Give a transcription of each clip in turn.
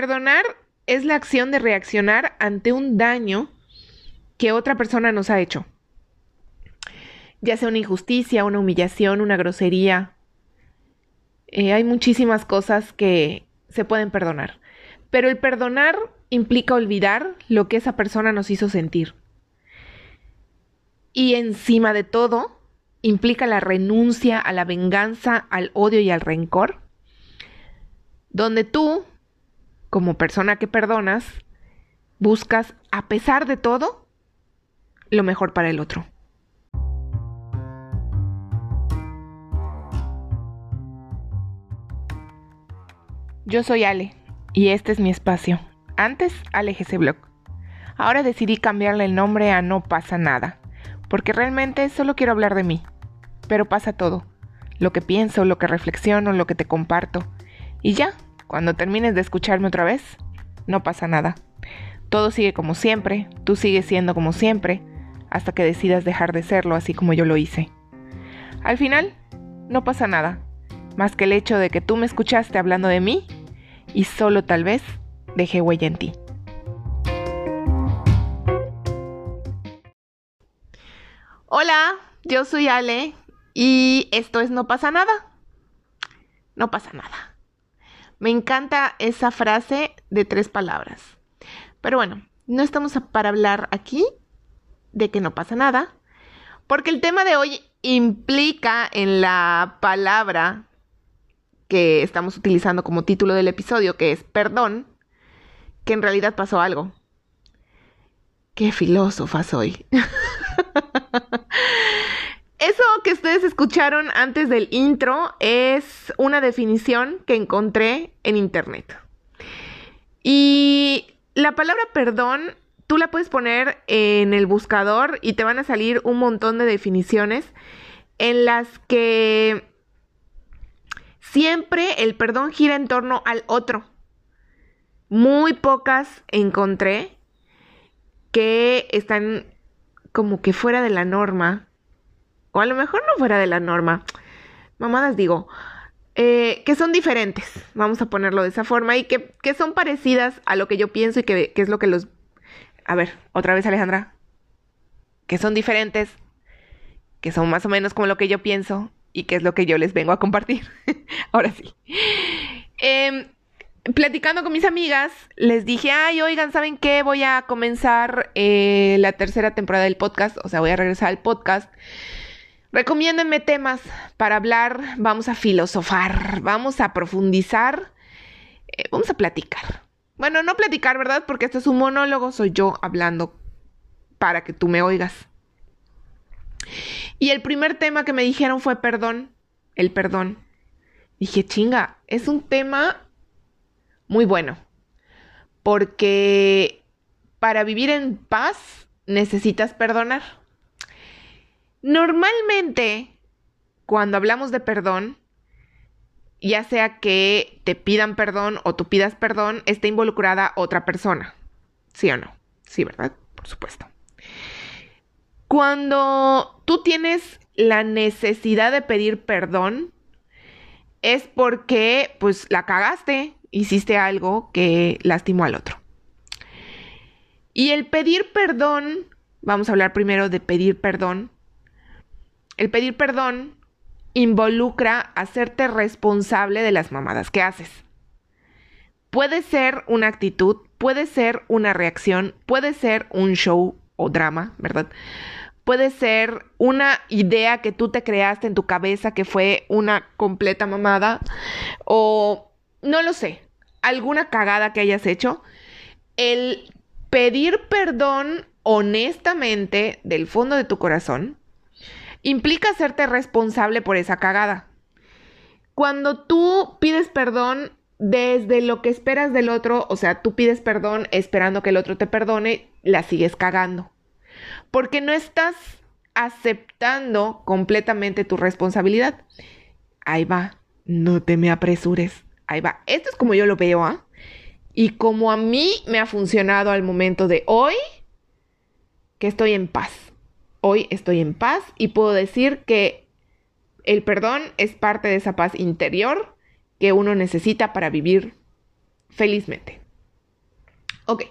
perdonar es la acción de reaccionar ante un daño que otra persona nos ha hecho. Ya sea una injusticia, una humillación, una grosería. Eh, hay muchísimas cosas que se pueden perdonar. Pero el perdonar implica olvidar lo que esa persona nos hizo sentir. Y encima de todo, implica la renuncia a la venganza, al odio y al rencor, donde tú, como persona que perdonas, buscas, a pesar de todo, lo mejor para el otro. Yo soy Ale y este es mi espacio. Antes, Ale GC Blog. Ahora decidí cambiarle el nombre a No pasa nada porque realmente solo quiero hablar de mí. Pero pasa todo, lo que pienso, lo que reflexiono, lo que te comparto. Y ya, cuando termines de escucharme otra vez, no pasa nada. Todo sigue como siempre, tú sigues siendo como siempre, hasta que decidas dejar de serlo así como yo lo hice. Al final, no pasa nada, más que el hecho de que tú me escuchaste hablando de mí y solo tal vez dejé huella en ti. Hola, yo soy Ale y esto es No pasa nada. No pasa nada. Me encanta esa frase de tres palabras. Pero bueno, no estamos para hablar aquí de que no pasa nada, porque el tema de hoy implica en la palabra que estamos utilizando como título del episodio, que es perdón, que en realidad pasó algo. Qué filósofa soy. Eso que ustedes escucharon antes del intro es una definición que encontré en internet. Y la palabra perdón, tú la puedes poner en el buscador y te van a salir un montón de definiciones en las que siempre el perdón gira en torno al otro. Muy pocas encontré que están como que fuera de la norma, o a lo mejor no fuera de la norma, mamadas digo, eh, que son diferentes, vamos a ponerlo de esa forma, y que, son parecidas a lo que yo pienso y que, que es lo que los... A ver, otra vez Alejandra, que son diferentes, que son más o menos como lo que yo pienso y que es lo que yo les vengo a compartir. Ahora sí. Eh, platicando con mis amigas, les dije, ay, oigan, ¿saben qué? Voy a comenzar eh, la tercera temporada del podcast, o sea, voy a regresar al podcast. Recomiéndenme temas para hablar, vamos a filosofar, vamos a profundizar, eh, vamos a platicar. Bueno, no platicar, ¿verdad? Porque este es un monólogo, soy yo hablando para que tú me oigas. Y el primer tema que me dijeron fue perdón, el perdón. Dije, chinga, es un tema muy bueno, porque para vivir en paz necesitas perdonar. Normalmente, cuando hablamos de perdón, ya sea que te pidan perdón o tú pidas perdón, está involucrada otra persona. ¿Sí o no? Sí, ¿verdad? Por supuesto. Cuando tú tienes la necesidad de pedir perdón, es porque pues la cagaste, hiciste algo que lastimó al otro. Y el pedir perdón, vamos a hablar primero de pedir perdón. El pedir perdón involucra hacerte responsable de las mamadas que haces. Puede ser una actitud, puede ser una reacción, puede ser un show o drama, ¿verdad? Puede ser una idea que tú te creaste en tu cabeza que fue una completa mamada o no lo sé, alguna cagada que hayas hecho, el pedir perdón honestamente del fondo de tu corazón implica hacerte responsable por esa cagada. Cuando tú pides perdón desde lo que esperas del otro, o sea, tú pides perdón esperando que el otro te perdone, la sigues cagando. Porque no estás aceptando completamente tu responsabilidad. Ahí va, no te me apresures ahí va. Esto es como yo lo veo, ¿ah? Y como a mí me ha funcionado al momento de hoy, que estoy en paz. Hoy estoy en paz y puedo decir que el perdón es parte de esa paz interior que uno necesita para vivir felizmente. Ok,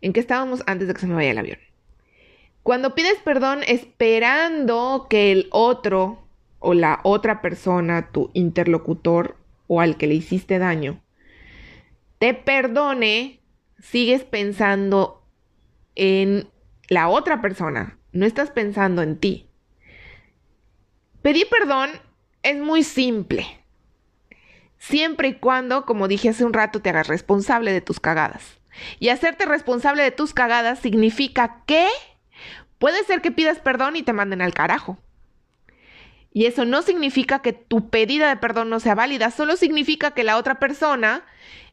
¿en qué estábamos antes de que se me vaya el avión? Cuando pides perdón esperando que el otro o la otra persona, tu interlocutor o al que le hiciste daño, te perdone, sigues pensando en la otra persona, no estás pensando en ti. Pedir perdón es muy simple, siempre y cuando, como dije hace un rato, te hagas responsable de tus cagadas. Y hacerte responsable de tus cagadas significa que puede ser que pidas perdón y te manden al carajo. Y eso no significa que tu pedida de perdón no sea válida, solo significa que la otra persona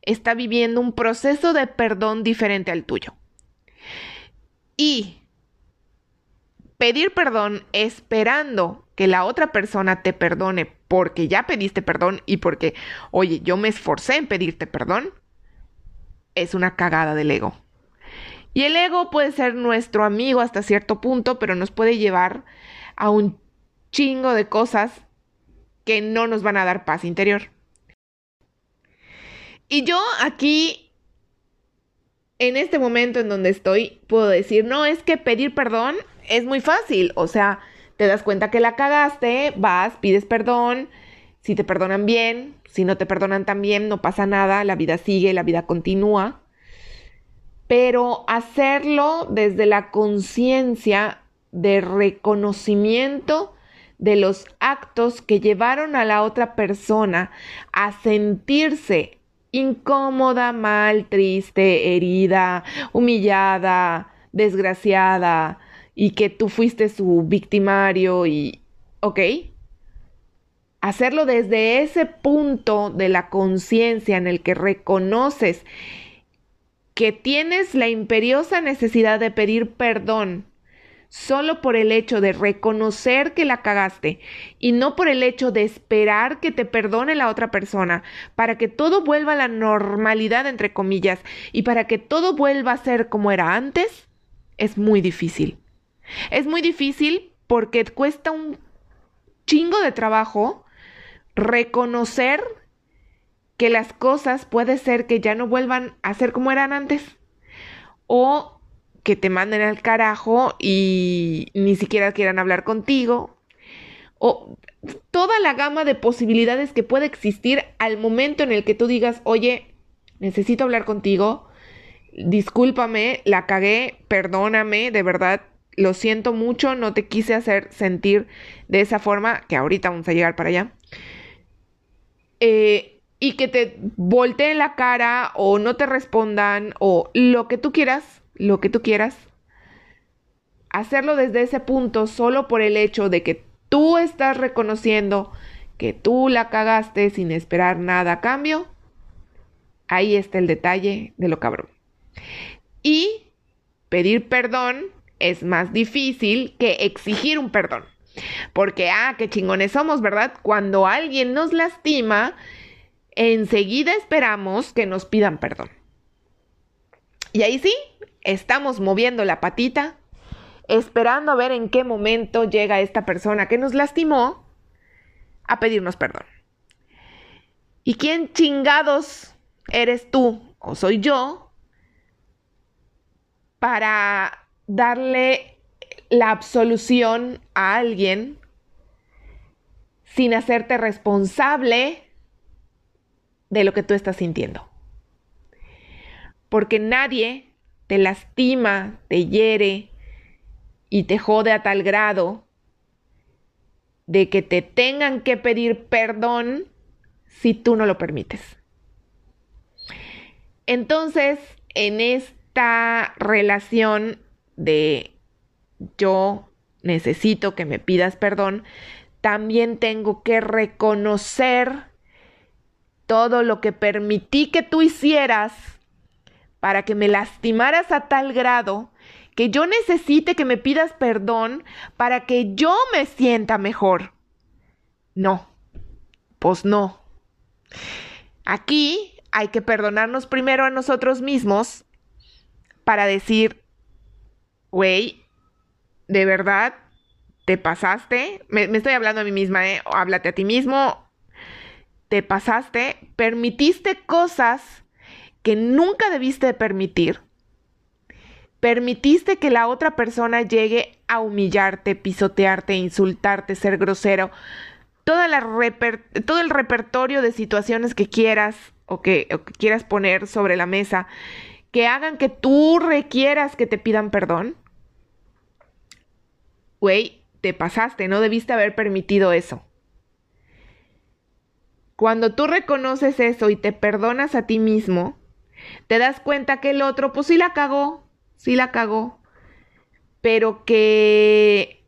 está viviendo un proceso de perdón diferente al tuyo. Y pedir perdón esperando que la otra persona te perdone porque ya pediste perdón y porque, oye, yo me esforcé en pedirte perdón, es una cagada del ego. Y el ego puede ser nuestro amigo hasta cierto punto, pero nos puede llevar a un chingo de cosas que no nos van a dar paz interior. Y yo aquí, en este momento en donde estoy, puedo decir, no, es que pedir perdón es muy fácil. O sea, te das cuenta que la cagaste, vas, pides perdón. Si te perdonan bien, si no te perdonan también, no pasa nada, la vida sigue, la vida continúa. Pero hacerlo desde la conciencia de reconocimiento de los actos que llevaron a la otra persona a sentirse incómoda, mal, triste, herida, humillada, desgraciada y que tú fuiste su victimario y, ¿ok? Hacerlo desde ese punto de la conciencia en el que reconoces que tienes la imperiosa necesidad de pedir perdón solo por el hecho de reconocer que la cagaste y no por el hecho de esperar que te perdone la otra persona, para que todo vuelva a la normalidad, entre comillas, y para que todo vuelva a ser como era antes, es muy difícil. Es muy difícil porque cuesta un chingo de trabajo reconocer que las cosas puede ser que ya no vuelvan a ser como eran antes o que te manden al carajo y ni siquiera quieran hablar contigo. O toda la gama de posibilidades que puede existir al momento en el que tú digas, oye, necesito hablar contigo, discúlpame, la cagué, perdóname, de verdad, lo siento mucho, no te quise hacer sentir de esa forma, que ahorita vamos a llegar para allá. Eh, y que te volteen la cara o no te respondan o lo que tú quieras, lo que tú quieras, hacerlo desde ese punto solo por el hecho de que tú estás reconociendo que tú la cagaste sin esperar nada a cambio, ahí está el detalle de lo cabrón. Y pedir perdón es más difícil que exigir un perdón. Porque, ah, qué chingones somos, ¿verdad? Cuando alguien nos lastima, enseguida esperamos que nos pidan perdón. Y ahí sí, estamos moviendo la patita, esperando a ver en qué momento llega esta persona que nos lastimó a pedirnos perdón. ¿Y quién chingados eres tú o soy yo para darle la absolución a alguien sin hacerte responsable de lo que tú estás sintiendo? Porque nadie te lastima, te hiere y te jode a tal grado de que te tengan que pedir perdón si tú no lo permites. Entonces, en esta relación de yo necesito que me pidas perdón, también tengo que reconocer todo lo que permití que tú hicieras para que me lastimaras a tal grado que yo necesite que me pidas perdón para que yo me sienta mejor. No, pues no. Aquí hay que perdonarnos primero a nosotros mismos para decir, güey, de verdad, te pasaste, me, estoy hablando a mí misma, ¿eh? háblate a ti mismo, te pasaste, permitiste cosas que nunca debiste de permitir, permitiste que la otra persona llegue a humillarte, pisotearte, insultarte, ser grosero, toda la todo el repertorio de situaciones que quieras o que quieras poner sobre la mesa que hagan que tú requieras que te pidan perdón, güey, te pasaste, no debiste haber permitido eso. Cuando tú reconoces eso y te perdonas a ti mismo, te das cuenta que el otro, pues sí la cagó, sí la cagó, pero que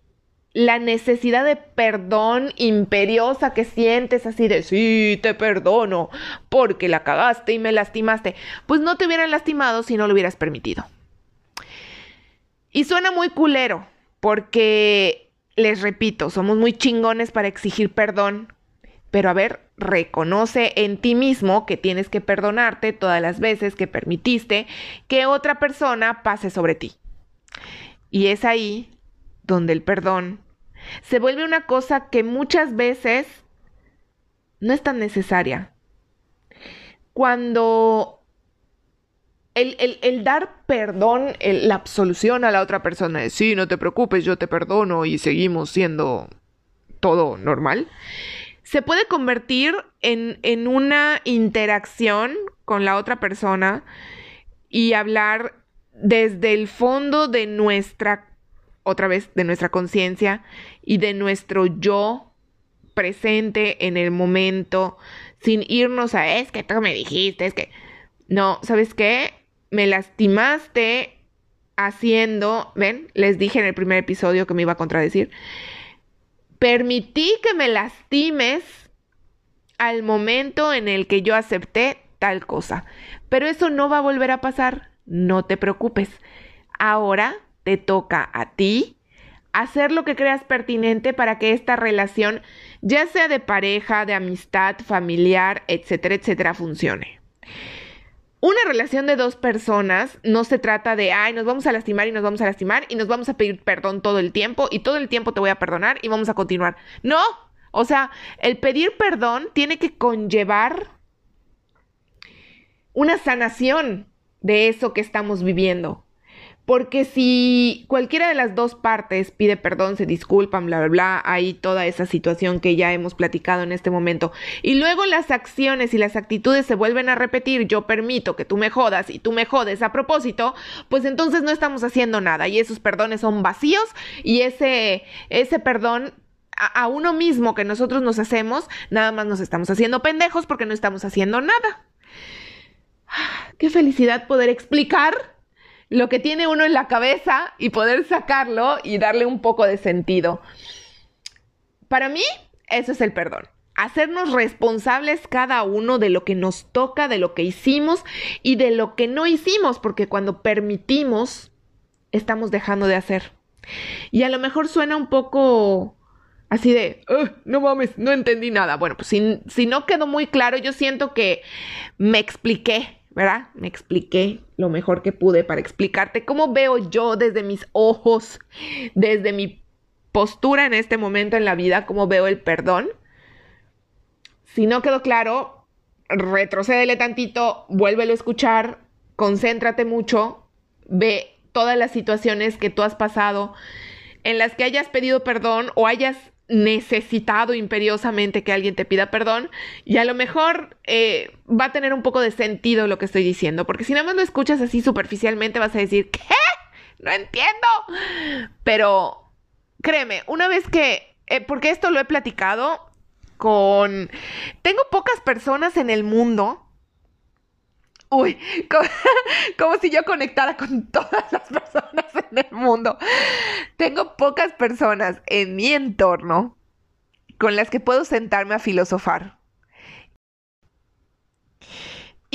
la necesidad de perdón imperiosa que sientes así de sí, te perdono, porque la cagaste y me lastimaste, pues no te hubieran lastimado si no lo hubieras permitido. Y suena muy culero, porque les repito, somos muy chingones para exigir perdón, pero a ver, reconoce en ti mismo que tienes que perdonarte todas las veces que permitiste que otra persona pase sobre ti. Y es ahí donde el perdón se vuelve una cosa que muchas veces no es tan necesaria. Cuando el, dar perdón, la absolución a la otra persona de sí, no te preocupes, yo te perdono y seguimos siendo todo normal, se puede convertir en, en una interacción con la otra persona y hablar desde el fondo de nuestra otra vez de nuestra conciencia y de nuestro yo presente en el momento, sin irnos a es que tú me dijiste, es que no, ¿sabes qué? Me lastimaste haciendo, ven, les dije en el primer episodio que me iba a contradecir, permití que me lastimes al momento en el que yo acepté tal cosa, pero eso no va a volver a pasar, no te preocupes. Ahora te toca a ti hacer lo que creas pertinente para que esta relación, ya sea de pareja, de amistad, familiar, etcétera, etcétera, funcione. Una relación de dos personas no se trata de, ay, nos vamos a lastimar y nos vamos a lastimar y nos vamos a pedir perdón todo el tiempo y todo el tiempo te voy a perdonar y vamos a continuar. No, o sea, el pedir perdón tiene que conllevar una sanación de eso que estamos viviendo. Porque si cualquiera de las dos partes pide perdón, se disculpan, bla, bla, bla, hay toda esa situación que ya hemos platicado en este momento. Y luego las acciones y las actitudes se vuelven a repetir, yo permito que tú me jodas y tú me jodes a propósito, pues entonces no estamos haciendo nada y esos perdones son vacíos y ese, ese perdón a, a uno mismo que nosotros nos hacemos, nada más nos estamos haciendo pendejos porque no estamos haciendo nada. Qué felicidad poder explicar lo que tiene uno en la cabeza y poder sacarlo y darle un poco de sentido. Para mí, eso es el perdón. Hacernos responsables cada uno de lo que nos toca, de lo que hicimos y de lo que no hicimos, porque cuando permitimos, estamos dejando de hacer. Y a lo mejor suena un poco así de, no mames, no entendí nada. Bueno, pues si, si no quedó muy claro, yo siento que me expliqué ¿verdad? Me expliqué lo mejor que pude para explicarte cómo veo yo desde mis ojos, desde mi postura en este momento en la vida, cómo veo el perdón. Si no quedó claro, retrocédele tantito, vuélvelo a escuchar, concéntrate mucho, ve todas las situaciones que tú has pasado en las que hayas pedido perdón o hayas necesitado imperiosamente que alguien te pida perdón y a lo mejor eh, va a tener un poco de sentido lo que estoy diciendo, porque si nada más lo escuchas así superficialmente vas a decir, ¿qué? No entiendo. Pero créeme, una vez que, eh, porque esto lo he platicado con, tengo pocas personas en el mundo Uy, como, si yo conectara con todas las personas en el mundo. Tengo pocas personas en mi entorno con las que puedo sentarme a filosofar.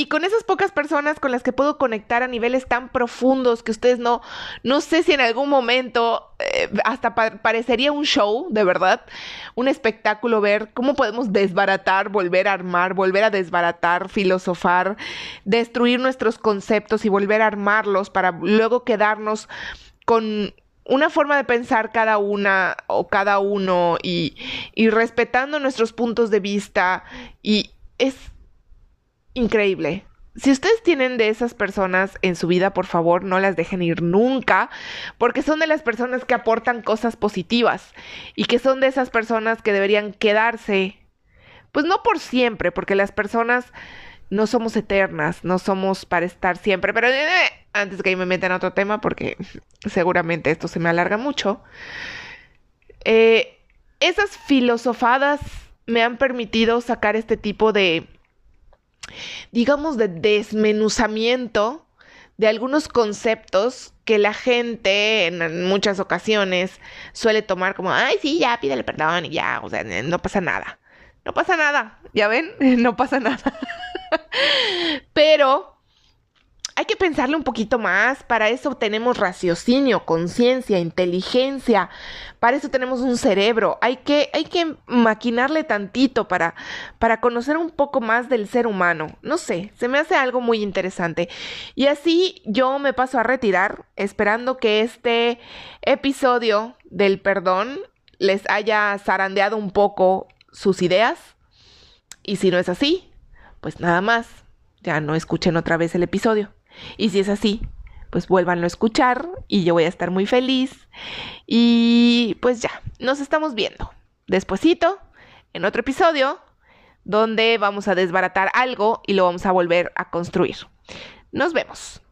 Y con esas pocas personas con las que puedo conectar a niveles tan profundos que ustedes no, no sé si en algún momento eh, hasta parecería un show, de verdad, un espectáculo ver cómo podemos desbaratar, volver a armar, volver a desbaratar, filosofar, destruir nuestros conceptos y volver a armarlos para luego quedarnos con una forma de pensar cada una o cada uno y, y respetando nuestros puntos de vista. Y es increíble. si ustedes tienen de esas personas en su vida, por favor, no las dejen ir nunca, porque son de las personas que aportan cosas positivas y que son de esas personas que deberían quedarse, pues no por siempre, porque las personas no somos eternas, no somos para estar siempre, pero eh, antes que me metan a otro tema, porque seguramente esto se me alarga mucho, eh, esas filosofadas me han permitido sacar este tipo de digamos, de desmenuzamiento de algunos conceptos que la gente en muchas ocasiones suele tomar como, ay, sí, ya pídele perdón y ya, o sea, no pasa nada. No pasa nada, ¿ya ven? No pasa nada. Pero hay que pensarle un poquito más, para eso tenemos raciocinio, conciencia, inteligencia, para eso tenemos un cerebro, hay que, hay que maquinarle tantito para, para conocer un poco más del ser humano, no sé, se me hace algo muy interesante. Y así yo me paso a retirar, esperando que este episodio del perdón les haya zarandeado un poco sus ideas, y si no es así, pues nada más, ya no escuchen otra vez el episodio. Y si es así, pues vuélvanlo a escuchar y yo voy a estar muy feliz. Y pues ya, nos estamos viendo. Despuésito, en otro episodio, donde vamos a desbaratar algo y lo vamos a volver a construir. Nos vemos.